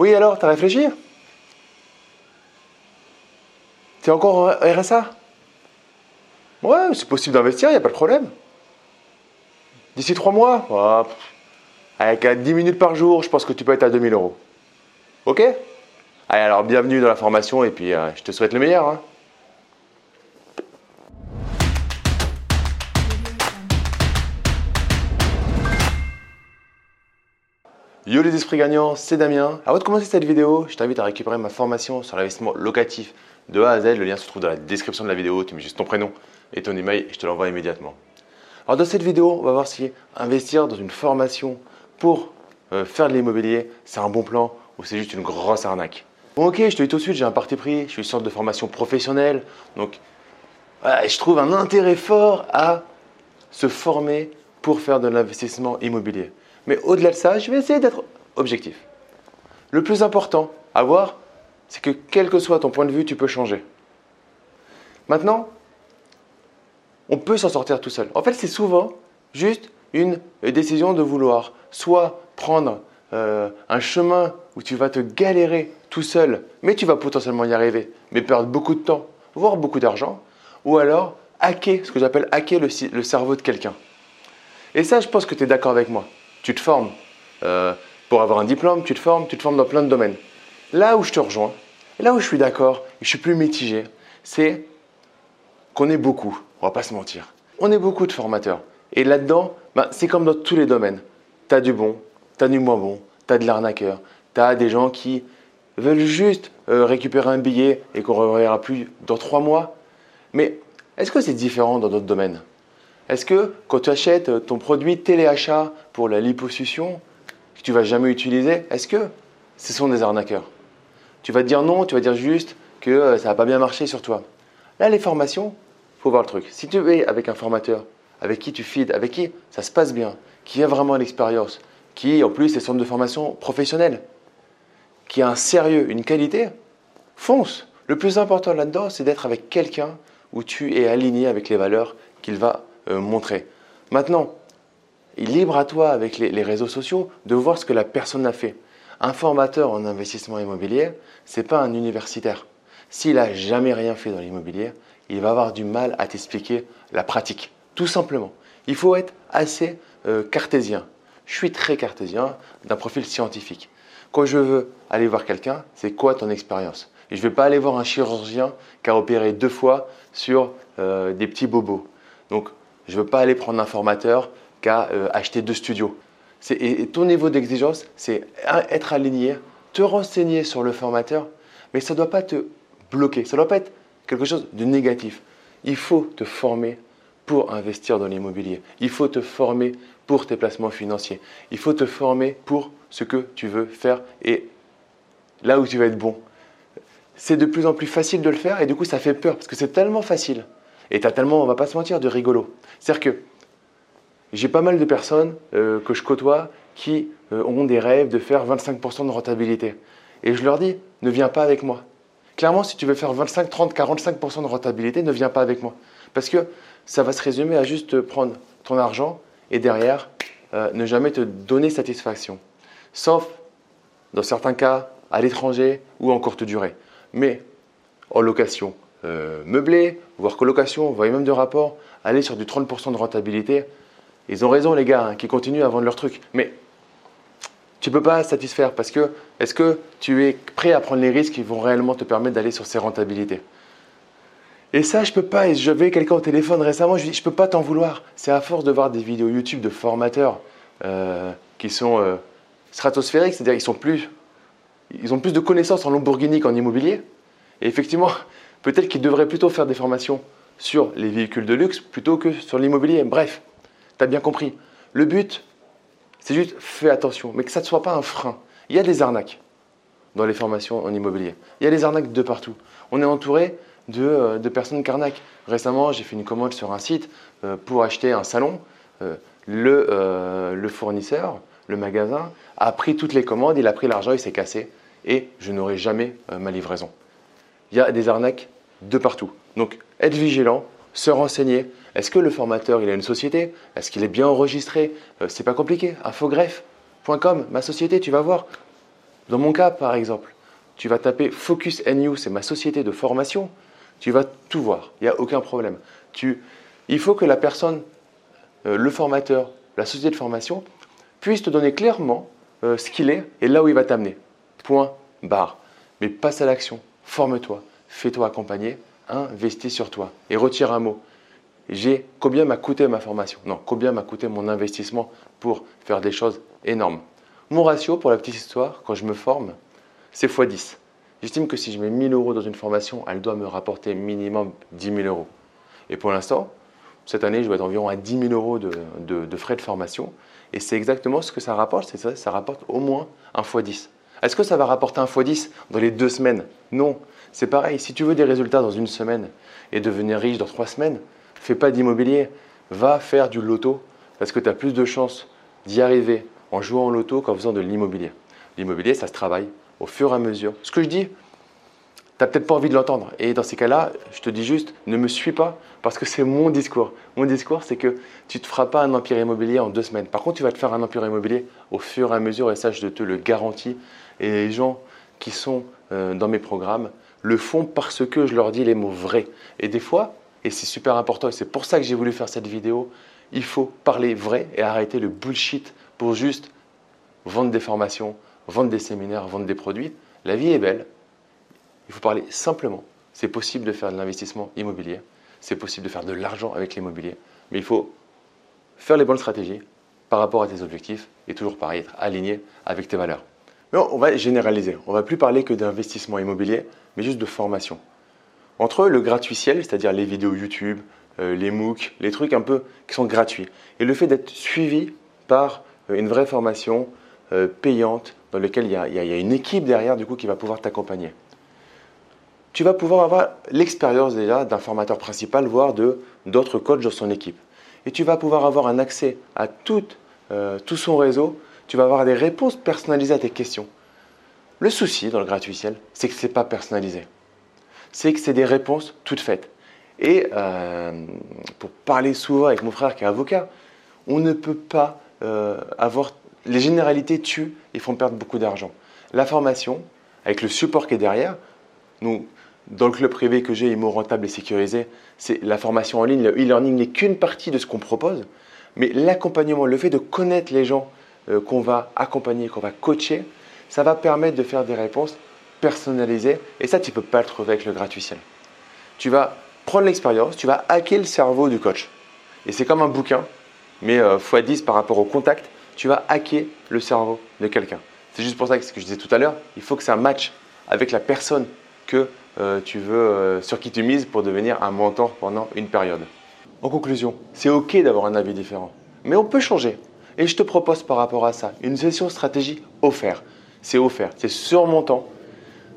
Oui, alors, t'as réfléchi? T'es encore en RSA Ouais, c'est possible d'investir, il n'y a pas de problème. D'ici trois mois? Oh, Avec 10 minutes par jour, je pense que tu peux être à 2000 euros. Ok? Allez, alors bienvenue dans la formation et puis euh, je te souhaite le meilleur. Hein. Yo les esprits gagnants, c'est Damien. Avant de commencer cette vidéo, je t'invite à récupérer ma formation sur l'investissement locatif de A à Z. Le lien se trouve dans la description de la vidéo. Tu mets juste ton prénom et ton email et je te l'envoie immédiatement. Alors dans cette vidéo, on va voir si investir dans une formation pour euh, faire de l'immobilier, c'est un bon plan ou c'est juste une grosse arnaque? Bon ok, je te dis tout de suite, j'ai un parti pris, je suis une sorte de formation professionnelle, donc je trouve un intérêt fort à se former pour faire de l'investissement immobilier. Mais au-delà de ça, je vais essayer d'être objectif. Le plus important à voir, c'est que quel que soit ton point de vue, tu peux changer. Maintenant, on peut s'en sortir tout seul. En fait, c'est souvent juste une décision de vouloir soit prendre euh, un chemin où tu vas te galérer tout seul, mais tu vas potentiellement y arriver, mais perdre beaucoup de temps, voire beaucoup d'argent, ou alors hacker, ce que j'appelle hacker le cerveau de quelqu'un. Et ça, je pense que tu es d'accord avec moi tu te formes. Euh, pour avoir un diplôme, tu te formes, tu te formes dans plein de domaines. Là où je te rejoins, là où je suis d'accord, je suis plus mitigé, c'est qu'on est beaucoup, on va pas se mentir. On est beaucoup de formateurs. Et là-dedans, bah, c'est comme dans tous les domaines. Tu as du bon, tu as du moins bon, tu as de l'arnaqueur, tu as des gens qui veulent juste euh, récupérer un billet et qu'on ne reverra plus dans trois mois. Mais est-ce que c'est différent dans d'autres domaines? Est-ce que quand tu achètes ton produit téléachat pour la liposuction, que tu vas jamais utiliser, est-ce que ce sont des arnaqueurs? Tu vas te dire non, tu vas dire juste que euh, ça n'a pas bien marché sur toi. Là, les formations, faut voir le truc. Si tu es avec un formateur, avec qui tu feeds, avec qui ça se passe bien, qui a vraiment l'expérience, qui en plus est centre de formation professionnelle, qui a un sérieux, une qualité, fonce. Le plus important là-dedans, c'est d'être avec quelqu'un où tu es aligné avec les valeurs qu'il va euh, montrer. Maintenant, libre à toi avec les, réseaux sociaux de voir ce que la personne a fait. Un formateur en investissement immobilier, ce n'est pas un universitaire. S'il n'a jamais rien fait dans l'immobilier, il va avoir du mal à t'expliquer la pratique, tout simplement. Il faut être assez euh, cartésien. Je suis très cartésien d'un profil scientifique. Quand je veux aller voir quelqu'un, c'est quoi ton expérience? Je ne vais pas aller voir un chirurgien qui a opéré deux fois sur euh, des petits bobos. Donc je ne veux pas aller prendre un formateur qui a euh, acheté deux studios. Et, ton niveau d'exigence, c'est être aligné, te renseigner sur le formateur, mais ça ne doit pas te bloquer, ça ne doit pas être quelque chose de négatif. Il faut te former pour investir dans l'immobilier. Il faut te former pour tes placements financiers. Il faut te former pour ce que tu veux faire et là où tu vas être bon. C'est de plus en plus facile de le faire et du coup ça fait peur parce que c'est tellement facile. Et tu as tellement, on va pas se mentir, de rigolo. C'est-à-dire que j'ai pas mal de personnes euh, que je côtoie qui euh, ont des rêves de faire 25% de rentabilité. Et je leur dis, ne viens pas avec moi. Clairement, si tu veux faire 25, 30, 45% de rentabilité, ne viens pas avec moi. Parce que ça va se résumer à juste prendre ton argent et derrière, euh, ne jamais te donner satisfaction. Sauf dans certains cas à l'étranger ou en courte durée. Mais en location, euh, meublé, voire colocation, voire même de rapport, aller sur du 30% de rentabilité. Ils ont raison les gars, hein, qui continuent à vendre leurs trucs. Mais tu ne peux pas satisfaire parce que est-ce que tu es prêt à prendre les risques qui vont réellement te permettre d'aller sur ces rentabilités? Et ça, je peux pas. Et j'avais quelqu'un au téléphone récemment, je lui dis, je peux pas t'en vouloir. C'est à force de voir des vidéos YouTube de formateurs euh, qui sont euh, stratosphériques, c'est-à-dire ils sont plus, ils ont plus de connaissances en Lamborghini qu'en immobilier. Et effectivement, Peut-être qu'il devrait plutôt faire des formations sur les véhicules de luxe plutôt que sur l'immobilier. Bref, tu as bien compris. Le but, c'est juste fais attention, mais que ça ne soit pas un frein. Il y a des arnaques dans les formations en immobilier. Il y a des arnaques de partout. On est entouré de, euh, personnes qui arnaquent. Récemment, j'ai fait une commande sur un site euh, pour acheter un salon. Euh, le, le fournisseur, le magasin, a pris toutes les commandes, il a pris l'argent, il s'est cassé et je n'aurai jamais ma livraison il y a des arnaques de partout. Donc, être vigilant, se renseigner. Est-ce que le formateur, il a une société? Est-ce qu'il est bien enregistré? Euh, C'est pas compliqué. Infogreffe.com, ma société, tu vas voir. Dans mon cas, par exemple, tu vas taper Focus NU, c'est ma société de formation, tu vas tout voir, il n'y a aucun problème. il faut que la personne, euh, le formateur, la société de formation, puisse te donner clairement euh, ce qu'il est et là où il va t'amener. Point, barre. Mais passe à l'action, forme-toi, fais-toi accompagner, investis sur toi et retire un mot. J'ai combien m'a coûté ma formation? Non, combien m'a coûté mon investissement pour faire des choses énormes? Mon ratio, pour la petite histoire, quand je me forme, c'est x10. J'estime que si je mets 1000 euros dans une formation, elle doit me rapporter minimum 10 000 euros. Et pour l'instant, cette année, je vais être environ à 10 000 euros de, frais de formation. Et c'est exactement ce que ça rapporte, c'est ça, ça rapporte au moins un x10. Est-ce que ça va rapporter un x10 dans les deux semaines? Non. C'est pareil, si tu veux des résultats dans une semaine et devenir riche dans trois semaines, fais pas d'immobilier, va faire du loto parce que tu as plus de chances d'y arriver en jouant au loto qu'en faisant de l'immobilier. L'immobilier, ça se travaille au fur et à mesure. Ce que je dis, tu n'as peut-être pas envie de l'entendre. Et dans ces cas-là, je te dis juste, ne me suis pas parce que c'est mon discours. Mon discours, c'est que tu ne te feras pas un empire immobilier en deux semaines. Par contre, tu vas te faire un empire immobilier au fur et à mesure et ça, je te le garantis. Et les gens qui sont euh, dans mes programmes le font parce que je leur dis les mots vrais. Et des fois, et c'est super important, et c'est pour ça que j'ai voulu faire cette vidéo, il faut parler vrai et arrêter le bullshit pour juste vendre des formations, vendre des séminaires, vendre des produits. La vie est belle. Il faut parler simplement. C'est possible de faire de l'investissement immobilier. C'est possible de faire de l'argent avec l'immobilier. Mais il faut faire les bonnes stratégies par rapport à tes objectifs et toujours pareil, être aligné avec tes valeurs. Mais on va généraliser. On va plus parler que d'investissement immobilier, mais juste de formation. Entre le gratuitiel, c'est-à-dire les vidéos YouTube, euh, les MOOC, les trucs un peu qui sont gratuits, et le fait d'être suivi par euh, une vraie formation euh, payante dans laquelle il y, a, une équipe derrière du coup qui va pouvoir t'accompagner. Tu vas pouvoir avoir l'expérience déjà d'un formateur principal, voire de d'autres coachs dans son équipe. Et tu vas pouvoir avoir un accès à tout son réseau tu vas avoir des réponses personnalisées à tes questions. Le souci dans le gratuitiel, c'est que ce n'est pas personnalisé. C'est que c'est des réponses toutes faites. Et euh, pour parler souvent avec mon frère qui est avocat, on ne peut pas euh, avoir. Les généralités tuent et font perdre beaucoup d'argent. La formation, avec le support qui est derrière, nous, dans le club privé que j'ai, IMO rentable et sécurisé, c'est la formation en ligne. Le e-learning n'est qu'une partie de ce qu'on propose, mais l'accompagnement, le fait de connaître les gens, euh, qu'on va accompagner, qu'on va coacher, ça va permettre de faire des réponses personnalisées. Et ça, tu ne peux pas le trouver avec le gratuitiel. Tu vas prendre l'expérience, tu vas hacker le cerveau du coach. Et c'est comme un bouquin, mais euh, x10 par rapport au contact, tu vas hacker le cerveau de quelqu'un. C'est juste pour ça que ce que je disais tout à l'heure, il faut que ça matche avec la personne que euh, tu veux, sur qui tu mises pour devenir un mentor pendant une période. En conclusion, c'est ok d'avoir un avis différent, mais on peut changer. Et je te propose par rapport à ça une session stratégie offerte. C'est offert, c'est sur mon temps.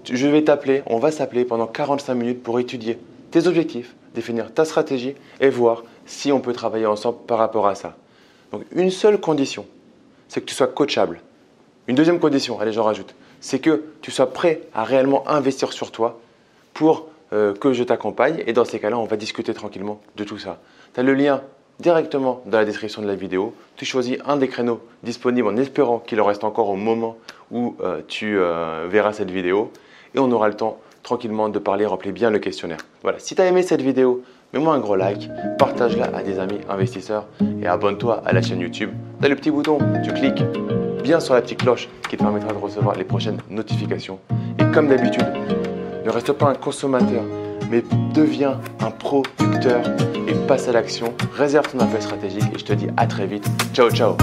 Je vais t'appeler, on va s'appeler pendant 45 minutes pour étudier tes objectifs, définir ta stratégie et voir si on peut travailler ensemble par rapport à ça. Donc une seule condition, c'est que tu sois coachable. Une deuxième condition, allez j'en rajoute, c'est que tu sois prêt à réellement investir sur toi pour euh, que je t'accompagne. Et dans ces cas-là, on va discuter tranquillement de tout ça. Tu as le lien directement dans la description de la vidéo. Tu choisis un des créneaux disponibles en espérant qu'il en reste encore au moment où euh, tu euh, verras cette vidéo et on aura le temps tranquillement de parler, remplir bien le questionnaire. Voilà, si tu as aimé cette vidéo, mets-moi un gros like, partage-la à des amis investisseurs et abonne-toi à la chaîne YouTube. Tu le petit bouton, tu cliques bien sur la petite cloche qui te permettra de recevoir les prochaines notifications. Et comme d'habitude, ne reste pas un consommateur, mais deviens un producteur et passe à l'action. Réserve ton appel stratégique et je te dis à très vite. Ciao, ciao